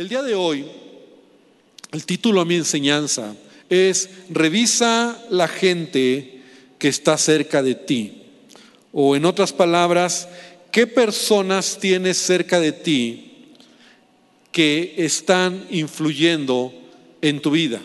El día de hoy, el título a mi enseñanza es Revisa la gente que está cerca de ti. O en otras palabras, ¿qué personas tienes cerca de ti que están influyendo en tu vida?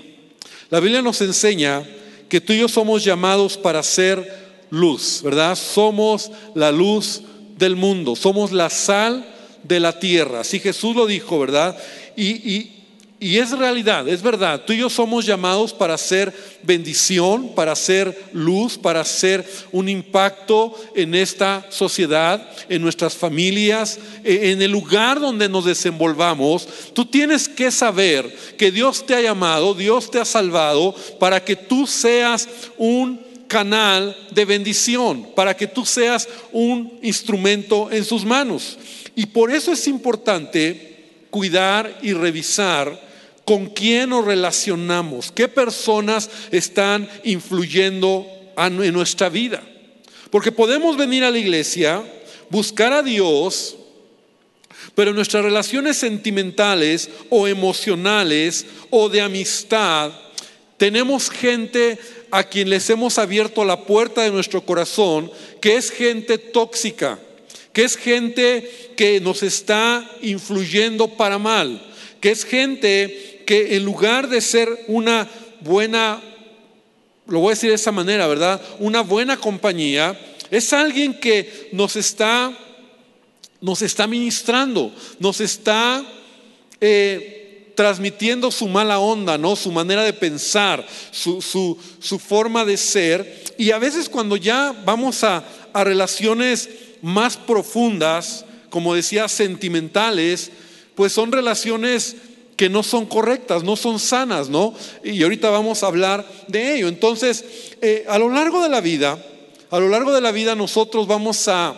La Biblia nos enseña que tú y yo somos llamados para ser luz, ¿verdad? Somos la luz del mundo, somos la sal de la tierra. Así Jesús lo dijo, ¿verdad? Y, es realidad, es verdad. Tú y yo somos llamados para hacer bendición, para hacer luz, para hacer un impacto en esta sociedad, en nuestras familias, e, en el lugar donde nos desenvolvamos. Tú tienes que saber que Dios te ha llamado, Dios te ha salvado para que tú seas un canal de bendición, para que tú seas un instrumento en sus manos. Y por eso es importante cuidar y revisar con quién nos relacionamos, qué personas están influyendo en nuestra vida. Porque podemos venir a la iglesia, buscar a Dios, pero nuestras relaciones sentimentales o emocionales o de amistad, tenemos gente a quien les hemos abierto la puerta de nuestro corazón, que es gente tóxica, que es gente que nos está influyendo para mal, que es gente que en lugar de ser una buena, lo voy a decir de esa manera, ¿verdad? Una buena compañía, es alguien que nos está, nos está ministrando, nos está eh, transmitiendo su mala onda, ¿no? Su manera de pensar, su, su, forma de ser. Y a veces cuando ya vamos a, a relaciones más profundas, como decía, sentimentales, pues son relaciones que no son correctas, no son sanas, ¿no? Y ahorita vamos a hablar de ello. Entonces, eh, a lo largo de la vida, a lo largo de la vida nosotros vamos a,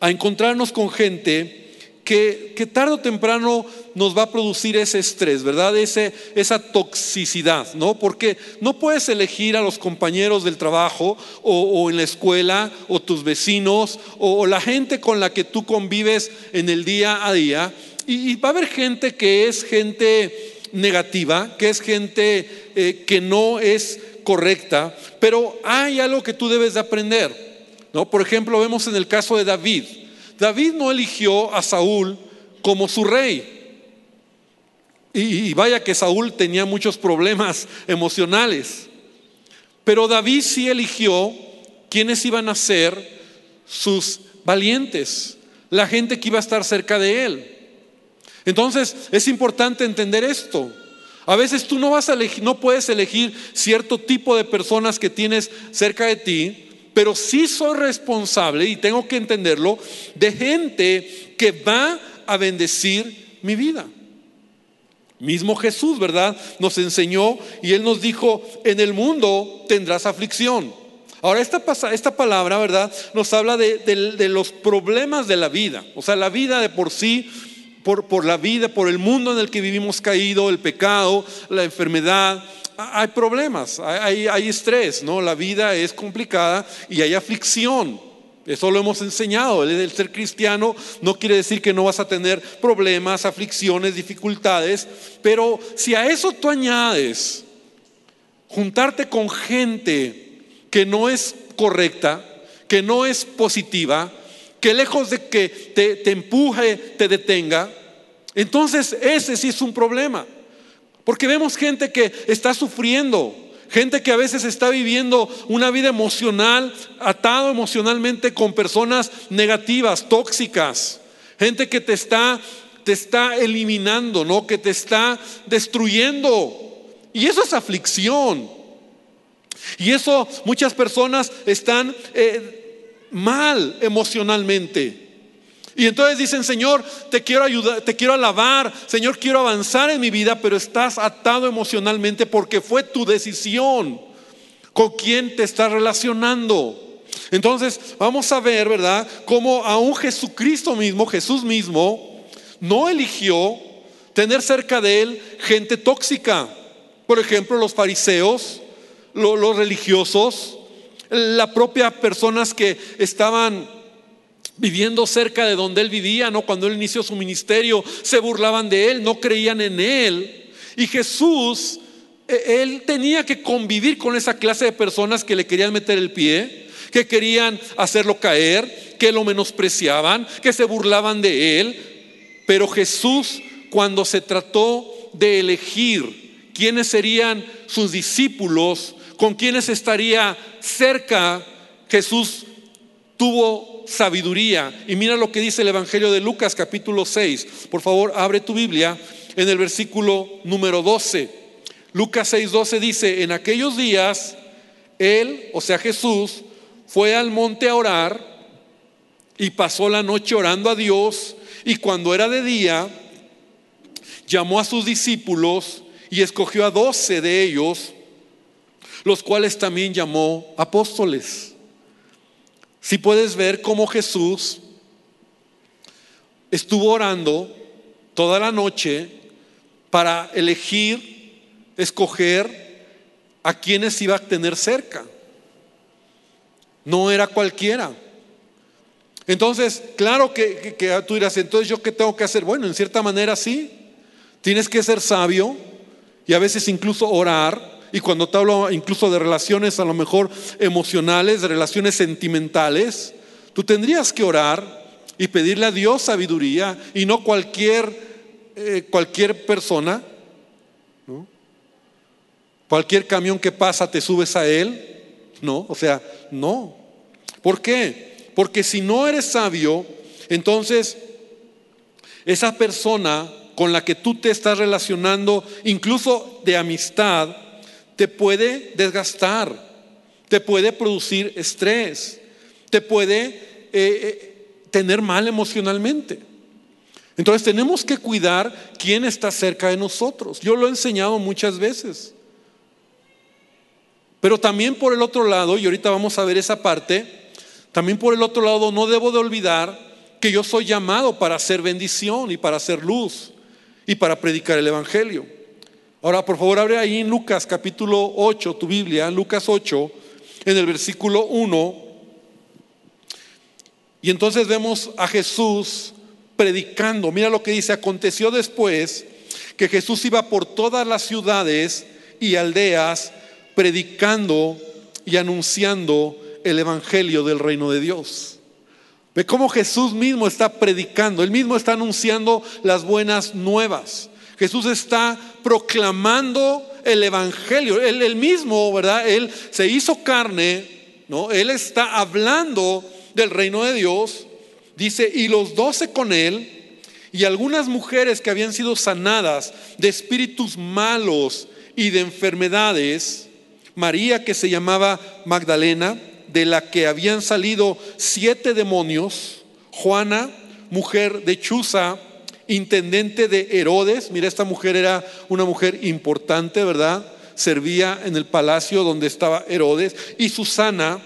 a encontrarnos con gente que, tarde o temprano nos va a producir ese estrés, ¿verdad? Esa toxicidad, ¿no? Porque no puedes elegir a los compañeros del trabajo o, en la escuela o tus vecinos o, la gente con la que tú convives en el día a día. Y, va a haber gente que es gente negativa, que es gente eh, que no es correcta, pero hay algo que tú debes de aprender, ¿no? Por ejemplo, vemos en el caso de David. David no eligió a Saúl como su rey. Y, vaya que Saúl tenía muchos problemas emocionales. Pero David sí eligió quienes iban a ser sus valientes, la gente que iba a estar cerca de él. Entonces es importante entender esto. A veces tú no vas a elegir, no puedes elegir cierto tipo de personas que tienes cerca de ti, pero sí soy responsable, y tengo que entenderlo, de gente que va a bendecir mi vida. Mismo Jesús, ¿verdad? Nos enseñó y Él nos dijo, en el mundo tendrás aflicción. Ahora, esta, esta palabra, ¿verdad? Nos habla de, los problemas de la vida. O sea, la vida de por sí, por la vida, por el mundo en el que vivimos caído, el pecado, la enfermedad, hay problemas, hay, estrés, ¿no? La vida es complicada y hay aflicción. Eso lo hemos enseñado. El ser cristiano no quiere decir que no vas a tener problemas, aflicciones, dificultades, pero si a eso tú añades juntarte con gente que no es correcta, que no es positiva, que lejos de que te, te empuje, te detenga, entonces ese sí es un problema. Porque vemos gente que está sufriendo, gente que a veces está viviendo una vida emocional, atado emocionalmente con personas negativas, tóxicas, gente que te está te está eliminando, ¿no? Que te está destruyendo. Y eso es aflicción. Y eso muchas personas están eh, mal emocionalmente. Y entonces dicen, Señor, te quiero ayudar, te quiero alabar, Señor, quiero avanzar en mi vida, pero estás atado emocionalmente porque fue tu decisión con quién te estás relacionando. Entonces, vamos a ver, ¿verdad? Cómo aún Jesucristo mismo, Jesús mismo, no eligió tener cerca de él gente tóxica. Por ejemplo, los fariseos, los religiosos, la propia personas que estaban viviendo cerca de donde él vivía, ¿no? Cuando él inició su ministerio, se burlaban de él, no creían en él. Y Jesús, e, él tenía que convivir con esa clase de personas que le querían meter el pie, que querían hacerlo caer, que lo menospreciaban, que se burlaban de él. Pero Jesús, cuando se trató de elegir quiénes serían sus discípulos, con quienes estaría cerca, Jesús tuvo sabiduría. Y mira lo que dice el Evangelio de Lucas capítulo 6. Por favor, abre tu Biblia en el versículo número 12. Lucas 6, 12 dice, en aquellos días, él, o sea Jesús, fue al monte a orar y pasó la noche orando a Dios y cuando era de día, llamó a sus discípulos y escogió a doce de ellos, los cuales también llamó apóstoles. Si puedes ver cómo Jesús estuvo orando toda la noche para elegir, escoger a quienes iba a tener cerca. No era cualquiera. Entonces, claro que, que, tú dirás, entonces yo qué tengo que hacer? Bueno, en cierta manera sí. Tienes que ser sabio y a veces incluso orar y cuando te hablo incluso de relaciones a lo mejor emocionales, de relaciones sentimentales, tú tendrías que orar y pedirle a Dios sabiduría y no cualquier, eh, cualquier persona. Cualquier camión que pasa te subes a él. No, o sea, no. ¿Por qué? Porque si no eres sabio, entonces esa persona con la que tú te estás relacionando, incluso de amistad, te puede desgastar, te puede producir estrés, te puede eh, eh, tener mal emocionalmente. Entonces tenemos que cuidar quién está cerca de nosotros. Yo lo he enseñado muchas veces. Pero también por el otro lado, y ahorita vamos a ver esa parte, también por el otro lado no debo de olvidar que yo soy llamado para hacer bendición y para hacer luz y para predicar el Evangelio. Ahora, por favor, abre ahí en Lucas capítulo 8, tu Biblia, en Lucas 8, en el versículo 1. Y entonces vemos a Jesús predicando. Mira lo que dice, aconteció después que Jesús iba por todas las ciudades y aldeas predicando y anunciando el Evangelio del reino de Dios. Ve cómo Jesús mismo está predicando, él mismo está anunciando las buenas nuevas. Jesús está proclamando el Evangelio. Él, mismo, ¿verdad? Él se hizo carne, ¿no? Él está hablando del reino de Dios. Dice, y los doce con él, y algunas mujeres que habían sido sanadas de espíritus malos y de enfermedades, María que se llamaba Magdalena, de la que habían salido siete demonios, Juana, mujer de Chuza, intendente de Herodes. Mira, esta mujer era una mujer importante, ¿verdad? Servía en el palacio donde estaba Herodes. Y Susana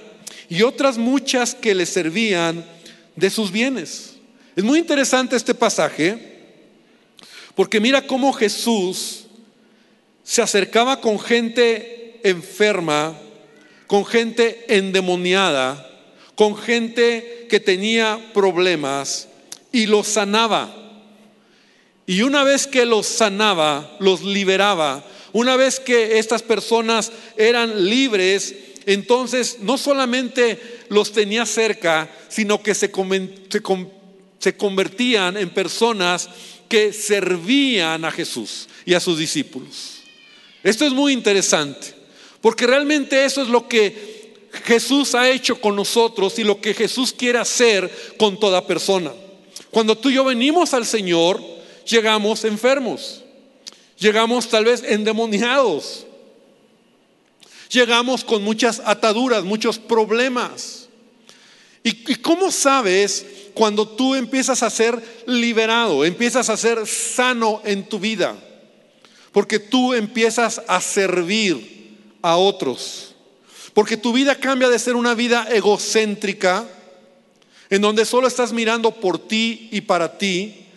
y otras muchas que le servían de sus bienes. Es muy interesante este pasaje porque mira cómo Jesús se acercaba con gente enferma, con gente endemoniada, con gente que tenía problemas y los sanaba. Y una vez que los sanaba, los liberaba, una vez que estas personas eran libres, entonces no solamente los tenía cerca, sino que se, se convertían en personas que servían a Jesús y a sus discípulos. Esto es muy interesante, porque realmente eso es lo que Jesús ha hecho con nosotros y lo que Jesús quiere hacer con toda persona. Cuando tú y yo venimos al Señor, llegamos enfermos, llegamos tal vez endemoniados, llegamos con muchas ataduras, muchos problemas. ¿Y, cómo sabes cuando tú empiezas a ser liberado, empiezas a ser sano en tu vida? Porque tú empiezas a servir a otros. Porque tu vida cambia de ser una vida egocéntrica, en donde solo estás mirando por ti y para ti,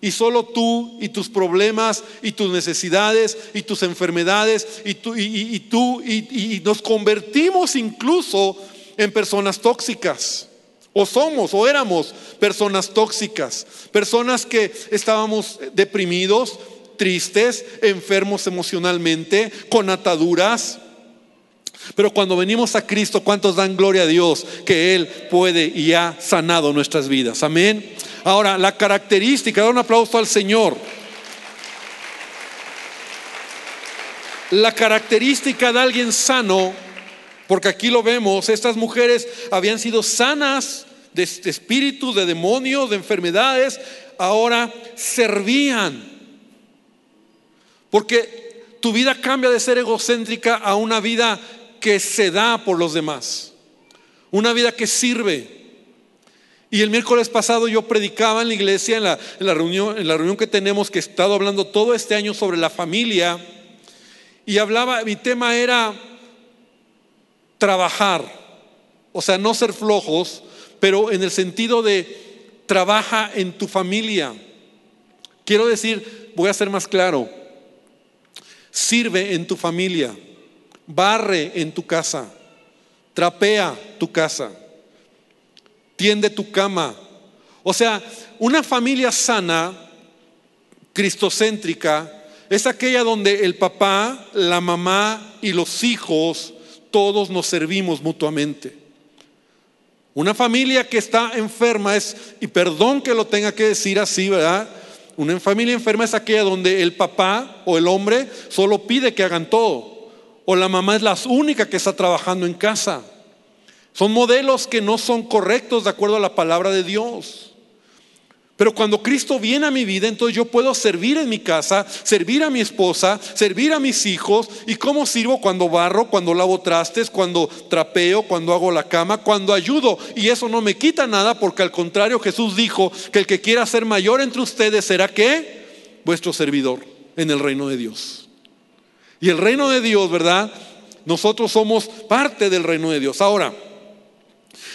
y solo tú y tus problemas y tus necesidades y tus enfermedades y tú y, tú y, nos convertimos incluso en personas tóxicas O somos o éramos personas tóxicas, personas que estábamos deprimidos, tristes, enfermos emocionalmente, con ataduras. Pero cuando venimos a Cristo, ¿cuántos dan gloria a Dios que Él puede y ha sanado nuestras vidas? Amén. Ahora, la característica, da un aplauso al Señor. La característica de alguien sano porque aquí lo vemos, estas mujeres habían sido sanas de espíritus, de demonios, de enfermedades, ahora servían. Porque tu vida cambia de ser egocéntrica a una vida que se da por los demás, una vida que sirve. Y el miércoles pasado yo predicaba en la iglesia, en la, reunión, en la reunión que tenemos, que he estado hablando todo este año sobre la familia, y hablaba, mi tema era trabajar, o sea, no ser flojos, pero en el sentido de trabaja en tu familia. Quiero decir, voy a ser más claro, sirve en tu familia, barre en tu casa, trapea tu casa, tiende tu cama. O sea, una familia sana, cristocéntrica, es aquella donde el papá, la mamá y los hijos todos nos servimos mutuamente. Una familia que está enferma es, y perdón que lo tenga que decir así, ¿verdad? Una familia enferma es aquella donde el papá o el hombre solo pide que hagan todo, o la mamá es la única que está trabajando en casa. Son modelos que no son correctos de acuerdo a la palabra de Dios. Pero cuando Cristo viene a mi vida, entonces yo puedo servir en mi casa, servir a mi esposa, servir a mis hijos. ¿Y cómo sirvo? Cuando barro, cuando lavo trastes, cuando trapeo, cuando hago la cama, cuando ayudo. Y eso no me quita nada porque al contrario Jesús dijo que el que quiera ser mayor entre ustedes será que vuestro servidor en el reino de Dios. Y el reino de Dios, ¿verdad? Nosotros somos parte del reino de Dios. Ahora,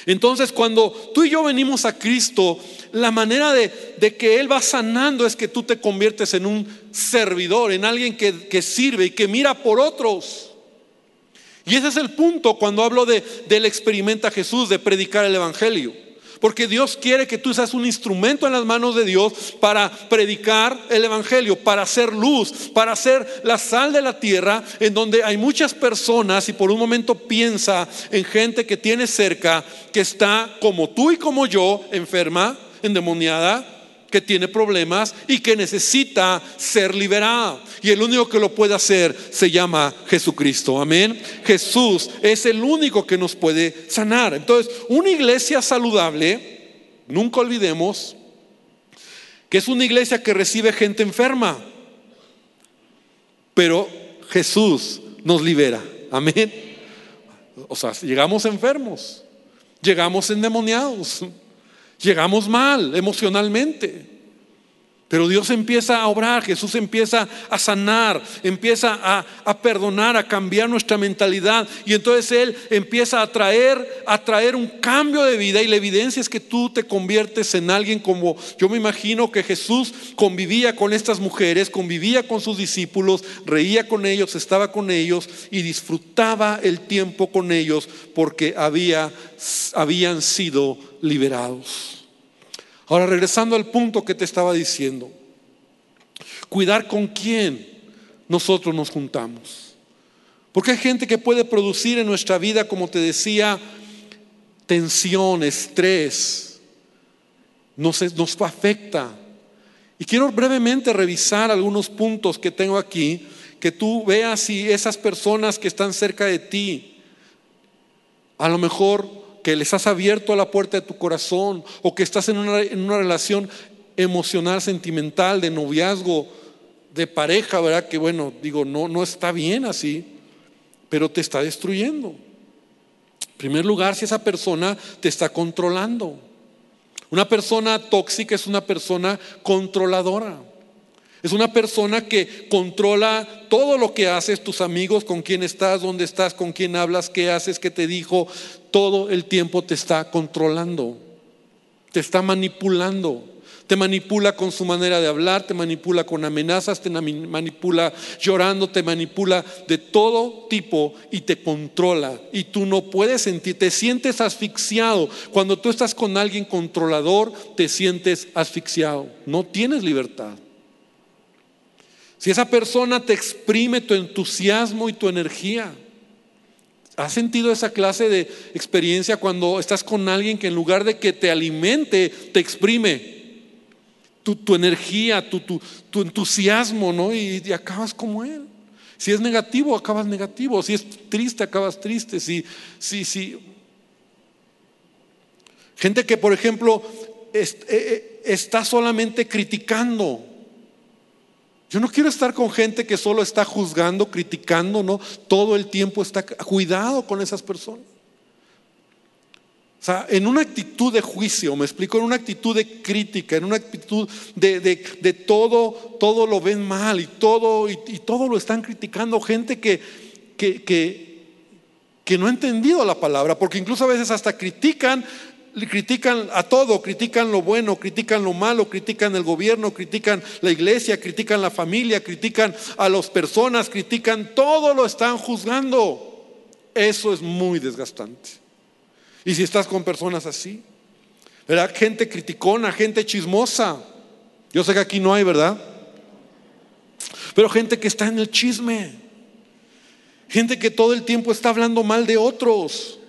entonces cuando tú y yo venimos a Cristo, la manera de, que Él va sanando es que tú te conviertes en un servidor, en alguien que, sirve y que mira por otros. Y ese es el punto cuando hablo de, del experimenta Jesús, de predicar el Evangelio. Porque Dios quiere que tú seas un instrumento en las manos de Dios para predicar el Evangelio, para hacer luz, para hacer la sal de la tierra, en donde hay muchas personas y por un momento piensa en gente que tiene cerca, que está como tú y como yo, enferma, endemoniada, que tiene problemas y que necesita ser liberada. Y el único que lo puede hacer se llama Jesucristo. Amén. Jesús es el único que nos puede sanar. Entonces, una iglesia saludable, nunca olvidemos, que es una iglesia que recibe gente enferma. Pero Jesús nos libera. Amén. O sea, llegamos enfermos, llegamos endemoniados Llegamos mal emocionalmente. Pero Dios empieza a obrar, Jesús empieza a sanar, empieza a, perdonar, a cambiar nuestra mentalidad. Y entonces Él empieza a traer, a traer un cambio de vida. Y la evidencia es que tú te conviertes en alguien como yo me imagino que Jesús convivía con estas mujeres, convivía con sus discípulos, reía con ellos, estaba con ellos y disfrutaba el tiempo con ellos porque había, habían sido liberados. Ahora, regresando al punto que te estaba diciendo, cuidar con quién nosotros nos juntamos. Porque hay gente que puede producir en nuestra vida, como te decía, tensión, estrés, nos, nos afecta. Y quiero brevemente revisar algunos puntos que tengo aquí, que tú veas si esas personas que están cerca de ti, a lo mejor que les has abierto la puerta de tu corazón o que estás en una, en una relación emocional, sentimental, de noviazgo, de pareja, ¿verdad? Que bueno, digo, no, no está bien así, pero te está destruyendo. En primer lugar, si esa persona te está controlando. Una persona tóxica es una persona controladora. Es una persona que controla todo lo que haces, tus amigos, con quién estás, dónde estás, con quién hablas, qué haces, qué te dijo. Todo el tiempo te está controlando, te está manipulando, Te manipula con su manera de hablar, te manipula con amenazas, te manipula llorando, te manipula de todo tipo y te controla. Y tú no puedes sentir, te sientes asfixiado. Cuando tú estás con alguien controlador, te sientes asfixiado. No tienes libertad. Si esa persona te exprime tu entusiasmo y tu energía, ¿Has sentido esa clase de experiencia cuando estás con alguien que en lugar de que te alimente, te exprime? tu, energía, tu, tu, entusiasmo, ¿no? Y, acabas como Él. Si es negativo, acabas negativo. Si es triste, acabas triste. Si, si, si. Gente que, por ejemplo, eh, eh, está solamente criticando. Yo no quiero estar con gente que solo está juzgando, criticando, ¿no? Todo el tiempo está. Cuidado con esas personas. O sea, en una actitud de juicio, me explico, en una actitud de crítica, en una actitud de, todo, todo lo ven mal y todo, y, todo lo están criticando. Gente que, que, que, no ha entendido la palabra, porque incluso a veces hasta critican critican a todo, critican lo bueno, critican lo malo, critican el gobierno, critican la iglesia, critican la familia, critican a las personas, critican todo lo están juzgando. Eso es muy desgastante. Y si estás con personas así, ¿verdad? Gente criticona, gente chismosa. Yo sé que aquí no hay, ¿verdad? Pero gente que está en el chisme. Gente que todo el tiempo está hablando mal de otros.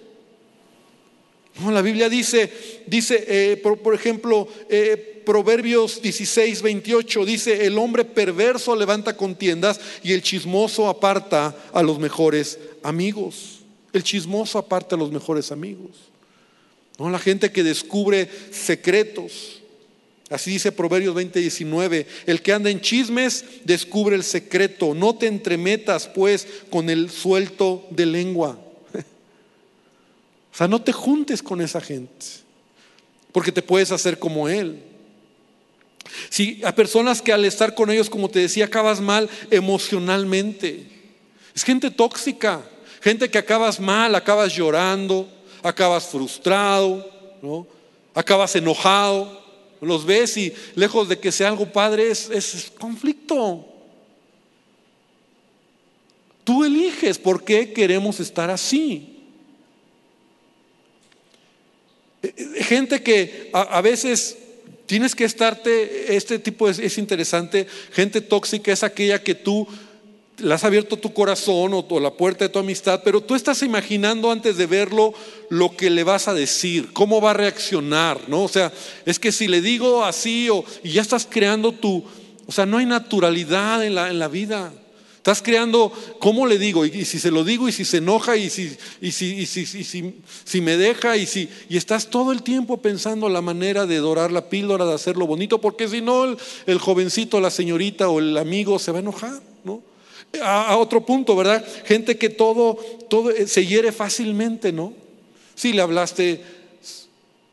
La Biblia dice, dice, eh, por, ejemplo, eh, Proverbios 16, 28, dice, el hombre perverso levanta contiendas y el chismoso aparta a los mejores amigos. El chismoso aparte a los mejores amigos. ¿No? La gente que descubre secretos. Así dice Proverbios 20, 19. El que anda en chismes descubre el secreto. No te entremetas pues con el suelto de lengua. O sea, no te juntes con esa gente. Porque te puedes hacer como él. Si a personas que al estar con ellos, como te decía, acabas mal emocionalmente. Es gente tóxica. Gente que acabas mal, acabas llorando, acabas frustrado, ¿no? acabas enojado. Los ves y lejos de que sea algo padre, es, es conflicto. Tú eliges por qué queremos estar así. Eh, eh, gente que a, veces tienes que estarte, este tipo es, interesante, gente tóxica es aquella que tú le has abierto tu corazón o, la puerta de tu amistad, pero tú estás imaginando antes de verlo lo que le vas a decir, cómo va a reaccionar, ¿no? O sea, es que si le digo así o, y ya estás creando tu, o sea, no hay naturalidad en la, en la vida. Estás creando, ¿cómo le digo? Y, si se lo digo, y si se enoja, y si, y si, y si, si, me deja, y si, y estás todo el tiempo pensando la manera de dorar la píldora, de hacerlo bonito, porque si no, el, jovencito, la señorita o el amigo se va a enojar, ¿no? A, otro punto, ¿verdad? Gente que todo, todo eh, se hiere fácilmente, ¿no? Si le hablaste,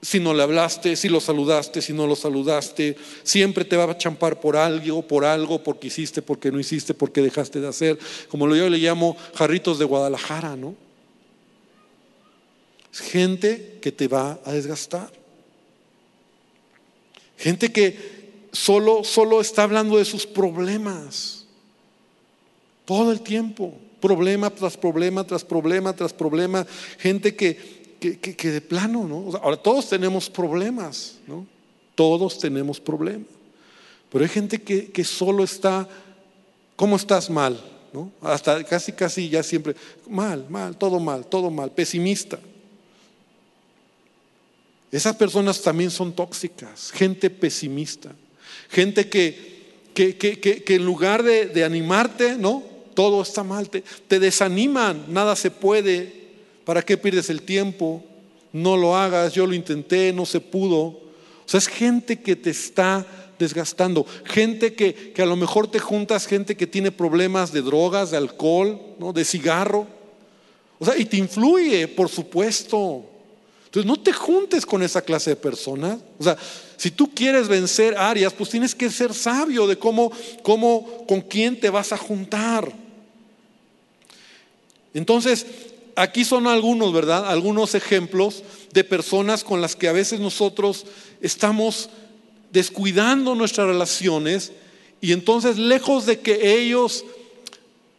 si no le hablaste, si lo saludaste, si no lo saludaste, siempre te va a champar por algo, por algo, porque hiciste, porque no hiciste, porque dejaste de hacer, como yo le llamo jarritos de Guadalajara, ¿no? Es gente que te va a desgastar. Gente que solo, solo está hablando de sus problemas. Todo el tiempo, problema tras problema, tras problema, tras problema. Gente que, que, de plano, ¿no? Ahora todos tenemos problemas, ¿no? Todos tenemos problemas. Pero hay gente que, que solo está, ¿cómo estás mal? ¿no? Hasta casi, casi ya siempre, mal, mal, todo mal, todo mal, pesimista. Esas personas también son tóxicas, gente pesimista, gente que, que, que, que en lugar de, de, animarte, ¿no? todo está mal, te, desaniman, nada se puede, ¿para qué pierdes el tiempo? No lo hagas, yo lo intenté, no se pudo. O sea, es gente que te está desgastando, gente que, que a lo mejor te juntas, gente que tiene problemas de drogas, de alcohol, ¿no? de cigarro. O sea, y te influye, por supuesto. Entonces, no te juntes con esa clase de personas. O sea, si tú quieres vencer áreas, pues tienes que ser sabio de cómo, cómo, con quién te vas a juntar. Entonces, aquí son algunos, ¿verdad? Algunos ejemplos de personas con las que a veces nosotros estamos descuidando nuestras relaciones y entonces lejos de que ellos,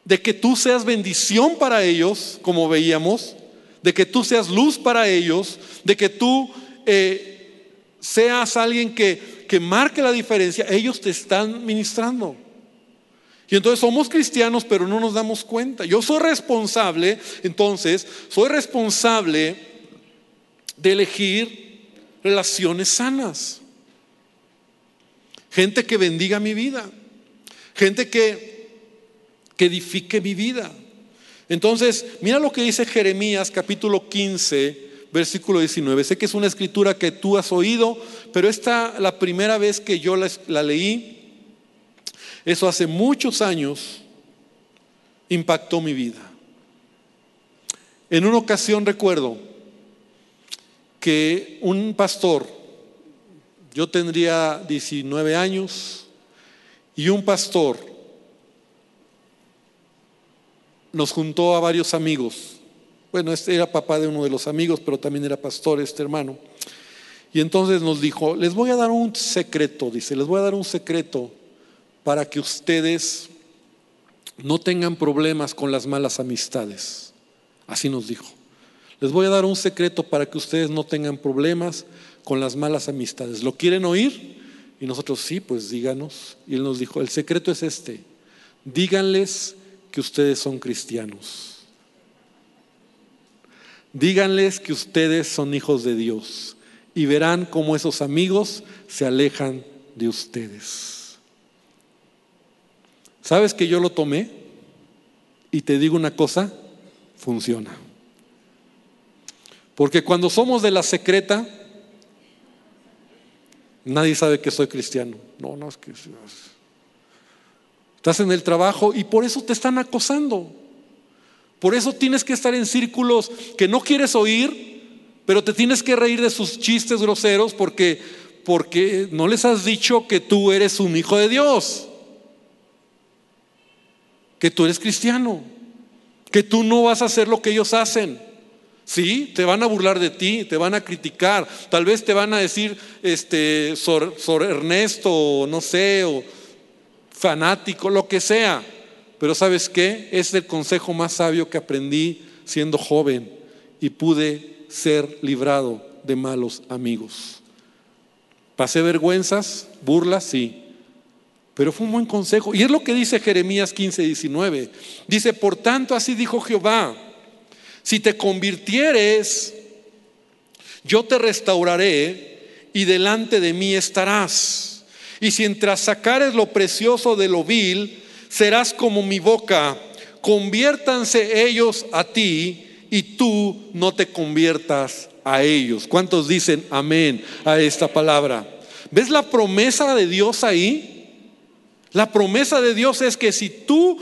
de que tú seas bendición para ellos, como veíamos, de que tú seas luz para ellos, de que tú eh, seas alguien que, que marque la diferencia, ellos te están ministrando. Y entonces somos cristianos, pero no nos damos cuenta. Yo soy responsable, entonces, soy responsable de elegir relaciones sanas. Gente que bendiga mi vida. Gente que, que edifique mi vida. Entonces, mira lo que dice Jeremías capítulo 15, versículo 19. Sé que es una escritura que tú has oído, pero esta la primera vez que yo la, la leí eso hace muchos años impactó mi vida. En una ocasión recuerdo que un pastor, yo tendría 19 años, y un pastor nos juntó a varios amigos. Bueno, este era papá de uno de los amigos, pero también era pastor este hermano. Y entonces nos dijo, les voy a dar un secreto, dice, les voy a dar un secreto para que ustedes no tengan problemas con las malas amistades. Así nos dijo. Les voy a dar un secreto para que ustedes no tengan problemas con las malas amistades. ¿Lo quieren oír? Y nosotros sí, pues díganos. Y él nos dijo, el secreto es este. Díganles que ustedes son cristianos. Díganles que ustedes son hijos de Dios y verán cómo esos amigos se alejan de ustedes. ¿Sabes que yo lo tomé? Y te digo una cosa, funciona. Porque cuando somos de la secreta, nadie sabe que soy cristiano. No, no es que estás en el trabajo y por eso te están acosando. Por eso tienes que estar en círculos que no quieres oír, pero te tienes que reír de sus chistes groseros porque porque no les has dicho que tú eres un hijo de Dios que tú eres cristiano, que tú no vas a hacer lo que ellos hacen. Sí, te van a burlar de ti, te van a criticar, tal vez te van a decir, este, Sor, Ernesto, no sé, o fanático, lo que sea. Pero ¿sabes qué? Es el consejo más sabio que aprendí siendo joven y pude ser librado de malos amigos. Pasé vergüenzas, burlas, sí, pero fue un buen consejo. Y es lo que dice Jeremías 15, 19. Dice, por tanto, así dijo Jehová, si te convirtieres, yo te restauraré y delante de mí estarás. Y si entras sacares lo precioso de lo vil, serás como mi boca. Conviértanse ellos a ti y tú no te conviertas a ellos. ¿Cuántos dicen amén a esta palabra? ¿Ves la promesa de Dios ahí? La promesa de Dios es que si tú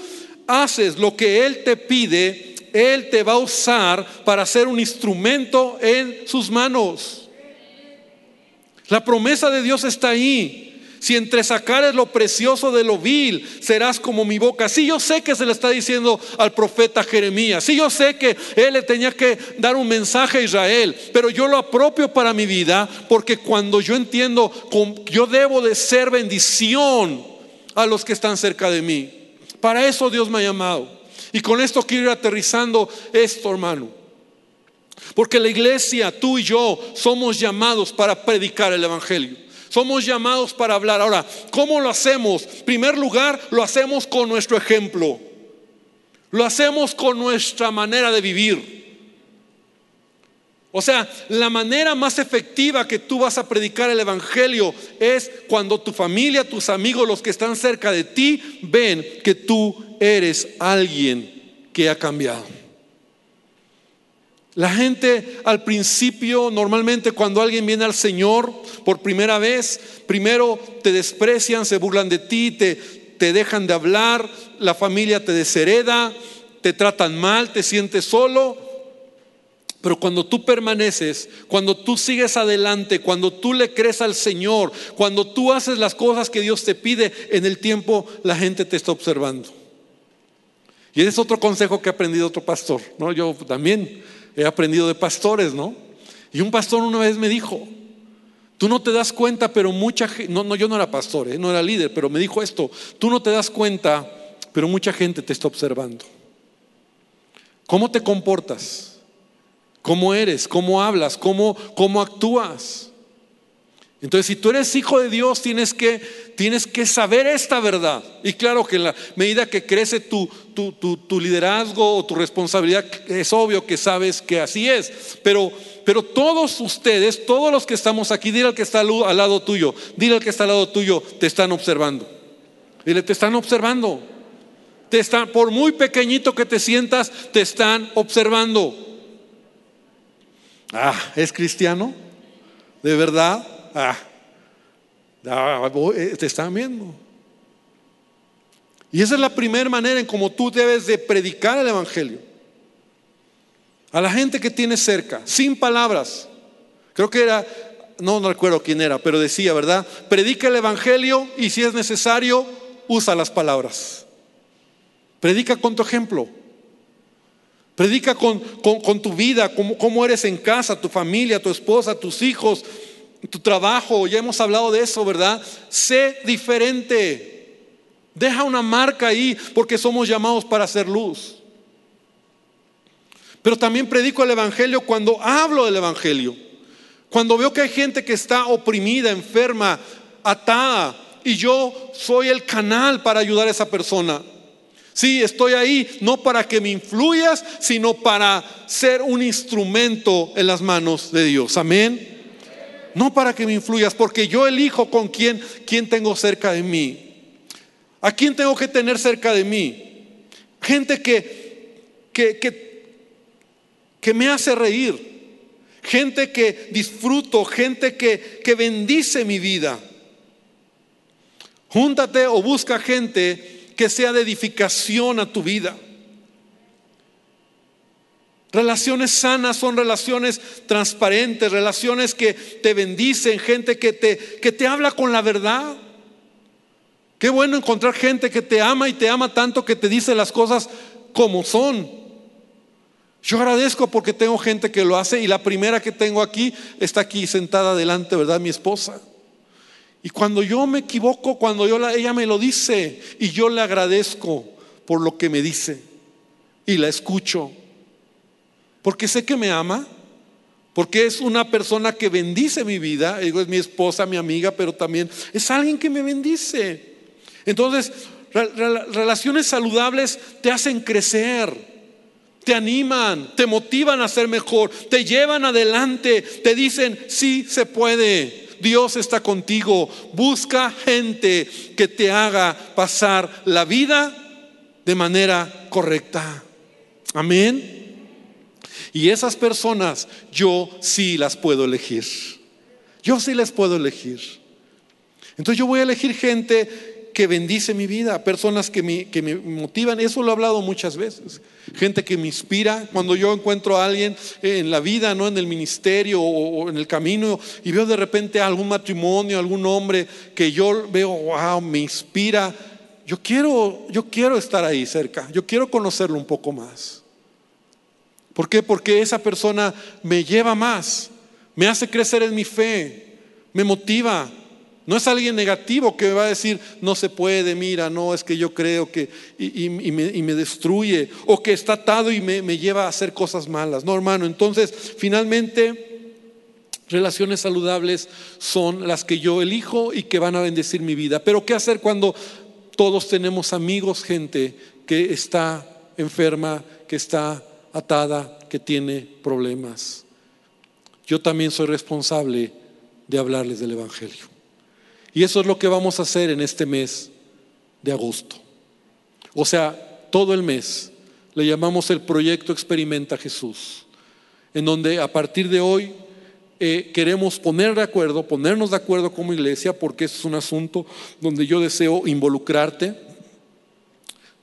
haces lo que Él te pide, Él te va a usar para ser un instrumento en sus manos. La promesa de Dios está ahí. Si entre sacares lo precioso de lo vil, serás como mi boca. Sí, yo sé que se le está diciendo al profeta Jeremías. Sí, yo sé que él le tenía que dar un mensaje a Israel. Pero yo lo apropio para mi vida porque cuando yo entiendo, yo debo de ser bendición a los que están cerca de mí. Para eso Dios me ha llamado. Y con esto quiero ir aterrizando esto, hermano. Porque la iglesia, tú y yo, somos llamados para predicar el Evangelio. Somos llamados para hablar. Ahora, ¿cómo lo hacemos? En primer lugar, lo hacemos con nuestro ejemplo. Lo hacemos con nuestra manera de vivir. O sea, la manera más efectiva que tú vas a predicar el Evangelio es cuando tu familia, tus amigos, los que están cerca de ti, ven que tú eres alguien que ha cambiado. La gente al principio, normalmente cuando alguien viene al Señor por primera vez, primero te desprecian, se burlan de ti, te, te dejan de hablar, la familia te deshereda, te tratan mal, te sientes solo pero cuando tú permaneces, cuando tú sigues adelante, cuando tú le crees al Señor, cuando tú haces las cosas que Dios te pide, en el tiempo la gente te está observando. Y ese es otro consejo que ha aprendido otro pastor, ¿no? Yo también he aprendido de pastores, ¿no? Y un pastor una vez me dijo, Tú no te das cuenta, pero mucha gente, no, no, yo no era pastor, ¿eh? no era líder, pero me dijo esto, tú no te das cuenta, pero mucha gente te está observando. ¿Cómo te comportas? ¿Cómo eres? ¿Cómo hablas? ¿Cómo, cómo actúas? Entonces, si tú eres hijo de Dios, tienes que, tienes que saber esta verdad. Y claro que en la medida que crece tu, tu, tu, liderazgo o tu responsabilidad, es obvio que sabes que así es. Pero, pero todos ustedes, todos los que estamos aquí, dile al que está al lado tuyo, dile al que está al lado tuyo, te están observando. Dile, te están observando. Te están, por muy pequeñito que te sientas, te están observando. Ah, ¿es cristiano? ¿De verdad? ah, eh, te están viendo. Y esa es la primera manera en cómo tú debes de predicar el Evangelio. A la gente que tienes cerca, sin palabras. Creo que era, no, no recuerdo quién era, pero decía, ¿verdad? Predica el Evangelio y si es necesario, usa las palabras. Predica con tu ejemplo. Predica con, tu vida, cómo, cómo eres en casa, tu familia, tu esposa, tus hijos, tu trabajo, ya hemos hablado de eso, ¿verdad? Sé diferente. Deja una marca ahí porque somos llamados para hacer luz. Pero también predico el Evangelio cuando hablo del Evangelio. Cuando veo que hay gente que está oprimida, enferma, atada, y yo soy el canal para ayudar a esa persona. Sí, estoy ahí no para que me influyas, sino para ser un instrumento en las manos de Dios. Amén no para que me influyas, porque yo elijo con quién, quién tengo cerca de mí. ¿A quién tengo que tener cerca de mí? Gente que, que, que, me hace reír, gente que disfruto, gente que, que bendice mi vida. Júntate o busca gente que sea de edificación a tu vida. Relaciones sanas son relaciones transparentes, relaciones que te bendicen, gente que te, que te habla con la verdad. Qué bueno encontrar gente que te ama y te ama tanto que te dice las cosas como son. Yo agradezco porque tengo gente que lo hace y la primera que tengo aquí está aquí sentada delante, ¿verdad? Mi esposa. Y cuando yo me equivoco, cuando yo la, ella me lo dice y yo le agradezco por lo que me dice y la escucho porque sé que me ama, porque es una persona que bendice mi vida, es mi esposa, mi amiga, pero también es alguien que me bendice. Entonces, relaciones saludables te hacen crecer, te animan, te motivan a ser mejor, te llevan adelante, te dicen, sí se puede, Dios está contigo, busca gente que te haga pasar la vida de manera correcta. Amén. Y esas personas yo sí las puedo elegir. Yo sí las puedo elegir. Entonces yo voy a elegir gente que bendice mi vida, personas que me, que me motivan. Eso lo he hablado muchas veces. Gente que me inspira. Cuando yo encuentro a alguien en la vida, no en el ministerio o, en el camino, y veo de repente algún matrimonio, algún hombre que yo veo, wow, me inspira. Yo quiero, yo quiero estar ahí cerca. Yo quiero conocerlo un poco más. ¿Por qué? Porque esa persona me lleva más, me hace crecer en mi fe, me motiva. No es alguien negativo que va a decir, no se puede, mira, no, es que yo creo que, y, me, destruye, o que está atado y me, me lleva a hacer cosas malas. No, hermano, entonces, finalmente, relaciones saludables son las que yo elijo y que van a bendecir mi vida. Pero ¿qué hacer cuando todos tenemos amigos, gente que está enferma, que está atada, que tiene problemas. Yo también soy responsable de hablarles del Evangelio. Y eso es lo que vamos a hacer en este mes de agosto. O sea, todo el mes le llamamos el proyecto Experimenta Jesús, en donde a partir de hoy eh, queremos poner de acuerdo, ponernos de acuerdo como iglesia, porque es un asunto donde yo deseo involucrarte,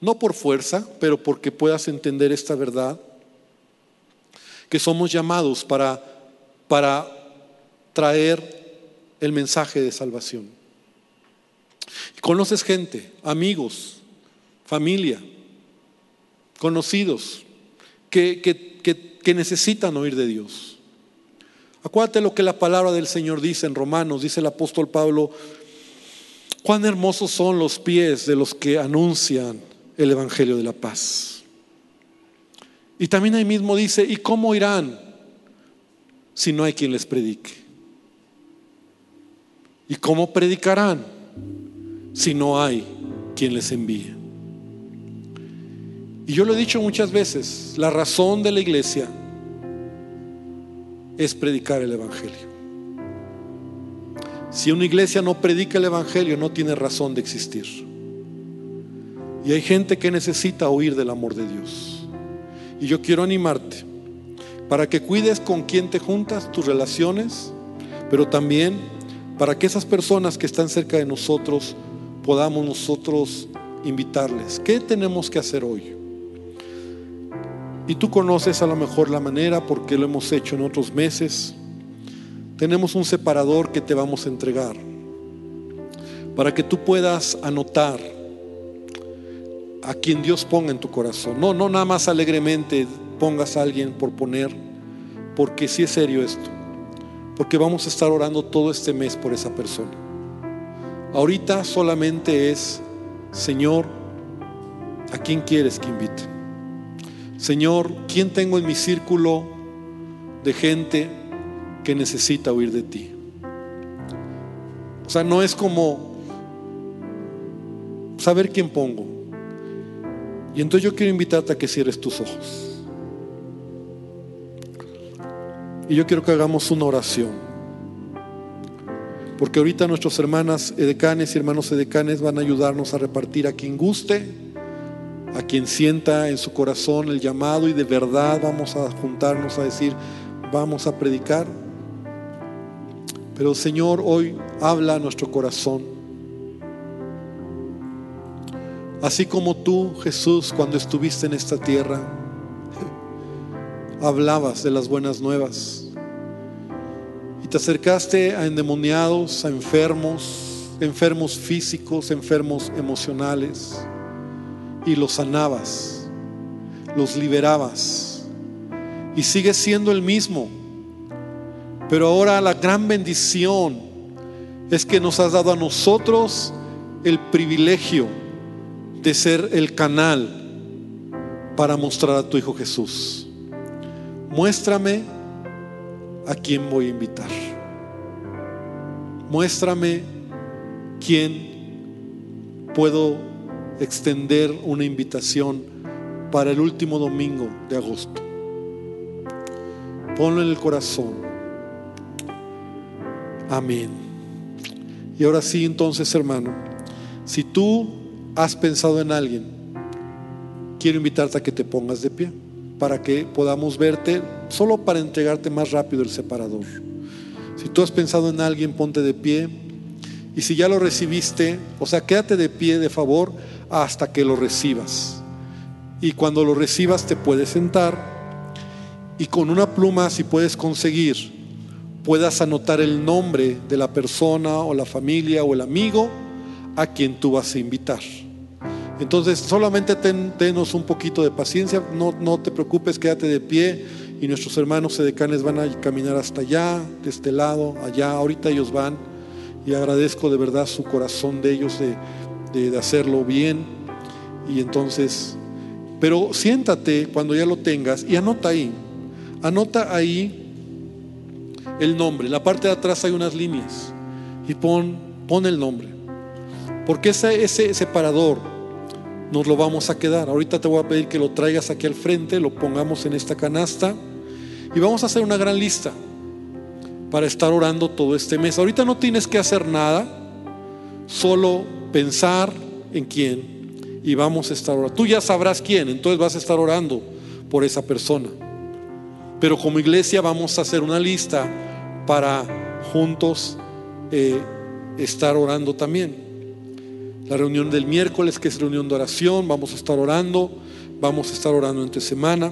no por fuerza, pero porque puedas entender esta verdad que somos llamados para, para traer el mensaje de salvación. Conoces gente, amigos, familia, conocidos, que, que, que, necesitan oír de Dios. Acuérdate lo que la palabra del Señor dice en Romanos, dice el apóstol Pablo, cuán hermosos son los pies de los que anuncian el Evangelio de la paz. Y también ahí mismo dice, ¿y cómo irán si no hay quien les predique? ¿Y cómo predicarán si no hay quien les envíe? Y yo lo he dicho muchas veces, la razón de la iglesia es predicar el Evangelio. Si una iglesia no predica el Evangelio, no tiene razón de existir. Y hay gente que necesita oír del amor de Dios. Y yo quiero animarte para que cuides con quién te juntas, tus relaciones, pero también para que esas personas que están cerca de nosotros podamos nosotros invitarles. ¿Qué tenemos que hacer hoy? Y tú conoces a lo mejor la manera porque lo hemos hecho en otros meses. Tenemos un separador que te vamos a entregar para que tú puedas anotar a quien Dios ponga en tu corazón. No, no nada más alegremente pongas a alguien por poner, porque si es serio esto. Porque vamos a estar orando todo este mes por esa persona. Ahorita solamente es, Señor, ¿a quién quieres que invite? Señor, ¿quién tengo en mi círculo de gente que necesita oír de ti? O sea, no es como saber quién pongo. Y entonces yo quiero invitarte a que cierres tus ojos. Y yo quiero que hagamos una oración. Porque ahorita nuestras hermanas edecanes y hermanos edecanes van a ayudarnos a repartir a quien guste a quien sienta en su corazón el llamado y de verdad vamos a juntarnos a decir, vamos a predicar. Pero Señor, hoy habla a nuestro corazón. Así como tú, Jesús, cuando estuviste en esta tierra, hablabas de las buenas nuevas te acercaste a endemoniados, a enfermos, enfermos físicos, enfermos emocionales y los sanabas, los liberabas. Y sigues siendo el mismo. Pero ahora la gran bendición es que nos has dado a nosotros el privilegio de ser el canal para mostrar a tu Hijo Jesús. Muéstrame a quién voy a invitar. Muéstrame quién puedo extender una invitación para el último domingo de agosto. Ponlo en el corazón. Amén. Y ahora sí, entonces, hermano, si tú has pensado en alguien, quiero invitarte a que te pongas de pie para que podamos verte, solo para entregarte más rápido el separador. Si tú has pensado en alguien, ponte de pie. Y si ya lo recibiste, o sea, quédate de pie de favor hasta que lo recibas. Y cuando lo recibas te puedes sentar y con una pluma, si puedes conseguir, puedas anotar el nombre de la persona o la familia o el amigo a quien tú vas a invitar. Entonces, solamente tenos un poquito de paciencia, no, no te preocupes, quédate de pie y nuestros hermanos edecanes van a caminar hasta allá, de este lado, allá, ahorita ellos van y agradezco de verdad su corazón de ellos de de, hacerlo bien. Y entonces, pero siéntate cuando ya lo tengas y anota ahí. Anota ahí el nombre. En la parte de atrás hay unas líneas. Y pon, pon el nombre. Porque ese, ese separador nos lo vamos a quedar. Ahorita te voy a pedir que lo traigas aquí al frente, lo pongamos en esta canasta. Y vamos a hacer una gran lista para estar orando todo este mes. Ahorita no tienes que hacer nada, solo pensar en quién y vamos a estar orando. Tú ya sabrás quién, entonces vas a estar orando por esa persona. Pero como iglesia vamos a hacer una lista para juntos eh, estar orando también. La reunión del miércoles, que es reunión de oración, vamos a estar orando, vamos a estar orando entre semana.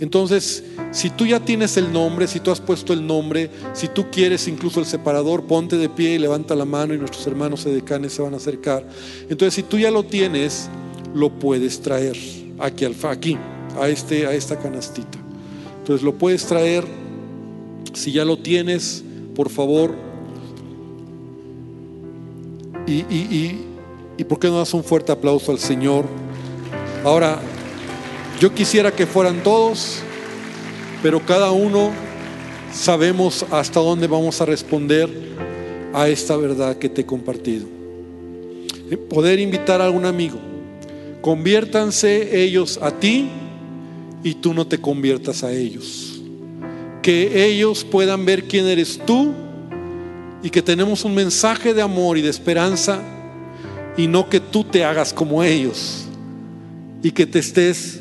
Entonces, si tú ya tienes el nombre, si tú has puesto el nombre, si tú quieres incluso el separador, ponte de pie y levanta la mano y nuestros hermanos edecanes se van a acercar. Entonces, si tú ya lo tienes, lo puedes traer aquí, aquí a, este, a esta canastita. Entonces, lo puedes traer Si ya lo tienes, por favor. Y, por qué no das un fuerte aplauso al Señor? Ahora, yo quisiera que fueran todos, pero cada uno sabemos hasta dónde vamos a responder a esta verdad que te he compartido. Poder invitar a algún amigo. Conviértanse ellos a ti y tú no te conviertas a ellos. Que ellos puedan ver quién eres tú y que tenemos un mensaje de amor y de esperanza y no que tú te hagas como ellos y que te estés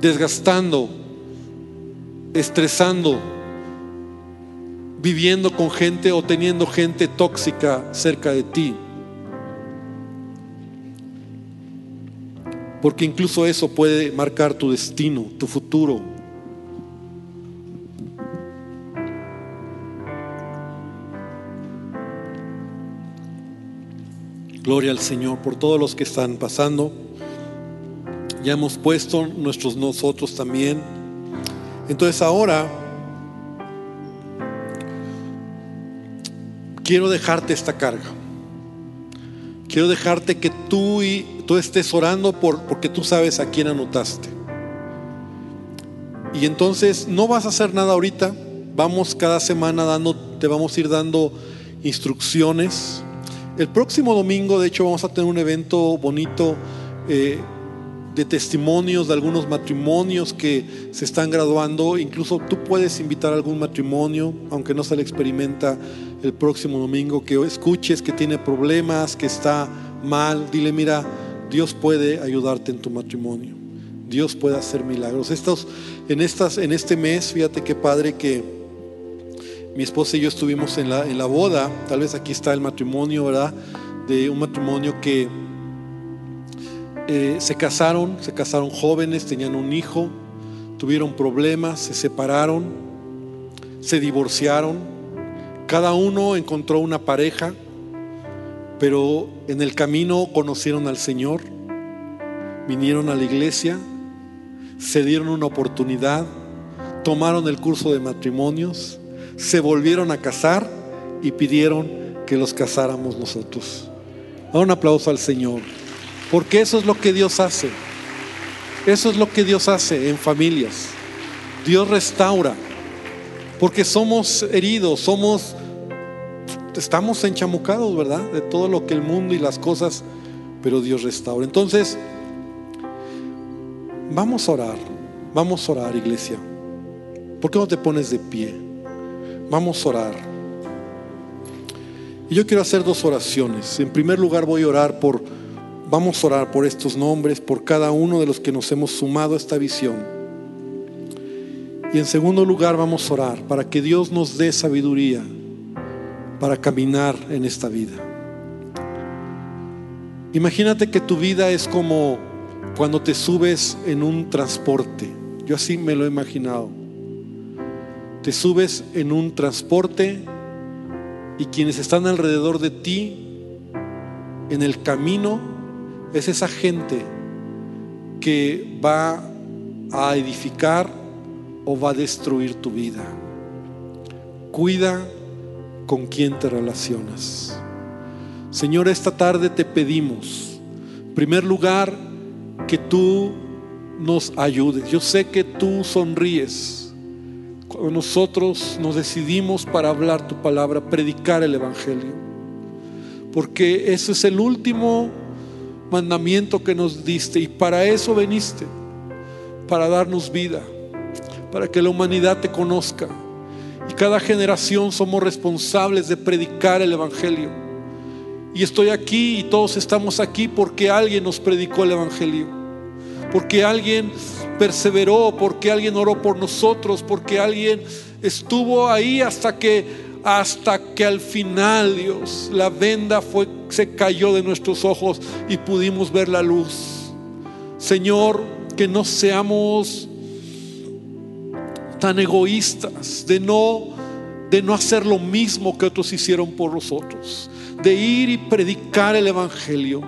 desgastando, estresando, viviendo con gente o teniendo gente tóxica cerca de ti. Porque incluso eso puede marcar tu destino, tu futuro. Gloria al Señor por todos los que están pasando. Ya hemos puesto nuestros nosotros también. Entonces ahora quiero dejarte esta carga. Quiero dejarte que tú y tú estés orando por, porque tú sabes a quién anotaste. Y entonces no vas a hacer nada ahorita. Vamos cada semana dando, te vamos a ir dando instrucciones. El próximo domingo, de hecho, vamos a tener un evento bonito eh, de testimonios de algunos matrimonios que se están graduando. Incluso tú puedes invitar a algún matrimonio, aunque no se le experimenta el próximo domingo, que escuches que tiene problemas, que está mal. Dile, mira, Dios puede ayudarte en tu matrimonio. Dios puede hacer milagros. Estos, en, estas, en este mes, fíjate qué padre que mi esposa y yo estuvimos en la, en la boda. Tal vez aquí está el matrimonio, ¿verdad? De un matrimonio que eh, se casaron, se casaron jóvenes, tenían un hijo, tuvieron problemas, se separaron, se divorciaron. Cada uno encontró una pareja pero en el camino conocieron al Señor, vinieron a la iglesia, se dieron una oportunidad, tomaron el curso de matrimonios, se volvieron a casar y pidieron que los casáramos nosotros. Da un aplauso al Señor, porque eso es lo que Dios hace. Eso es lo que Dios hace en familias. Dios restaura, porque somos heridos, somos estamos enchamucados, ¿verdad? De todo lo que el mundo y las cosas, pero Dios restaura. Entonces, vamos a orar, vamos a orar, iglesia. ¿Por qué no te pones de pie? Vamos a orar. Y yo quiero hacer dos oraciones. En primer lugar voy a orar por, vamos a orar por estos nombres, por cada uno de los que nos hemos sumado a esta visión. Y en segundo lugar vamos a orar para que Dios nos dé sabiduría para caminar en esta vida. Imagínate que tu vida es como cuando te subes en un transporte. Yo así me lo he imaginado. Te subes en un transporte y quienes están alrededor de ti en el camino es esa gente que va a edificar o va a destruir tu vida. Cuida con quién te relacionas. Señor, esta tarde te pedimos, en primer lugar, que tú nos ayudes. Yo sé que tú sonríes cuando nosotros nos decidimos para hablar tu palabra, predicar el Evangelio. Porque ese es el último mandamiento que nos diste y para eso veniste, para darnos vida, para que la humanidad te conozca y cada generación somos responsables de predicar el Evangelio. Y estoy aquí y todos estamos aquí porque alguien nos predicó el Evangelio. Porque alguien perseveró, porque alguien oró por nosotros, porque alguien estuvo ahí hasta que hasta que al final, Dios, la venda fue se cayó de nuestros ojos y pudimos ver la luz. Señor, que no seamos tan egoístas de no de no hacer lo mismo que otros hicieron por nosotros, de ir y predicar el evangelio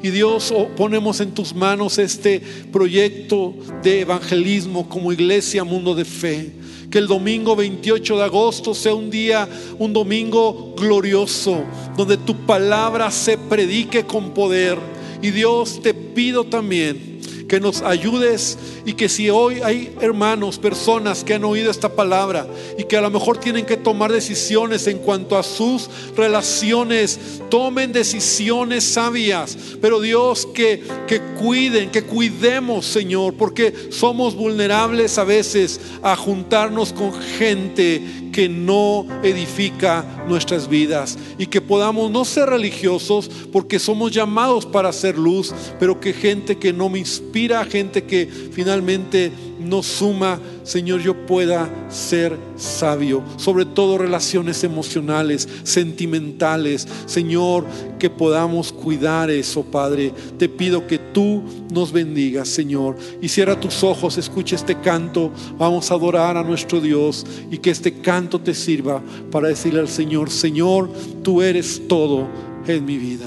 Y Dios, oh, ponemos en tus manos este proyecto de evangelismo como iglesia Mundo de Fe. Que el domingo 28 de agosto sea un día, un domingo glorioso, donde tu palabra se predique con poder. Y Dios, te pido también que nos ayudes y que si hoy hay hermanos, personas que han oído esta palabra y que a lo mejor tienen que tomar decisiones en cuanto a sus relaciones, tomen decisiones sabias, pero Dios que, que cuiden, que cuidemos, Señor, porque somos vulnerables a veces a juntarnos con gente que no edifica nuestras vidas y que podamos no ser religiosos porque somos llamados para hacer luz, pero que gente que no me inspira, gente que finalmente no suma, Señor, yo pueda ser sabio, sobre todo relaciones emocionales, sentimentales, Señor, que podamos cuidar eso, Padre. Te pido que tú nos bendigas, Señor, y cierra tus ojos, escucha este canto, vamos a adorar a nuestro Dios y que este canto te sirva para decirle al Señor, Señor, tú eres todo en mi vida.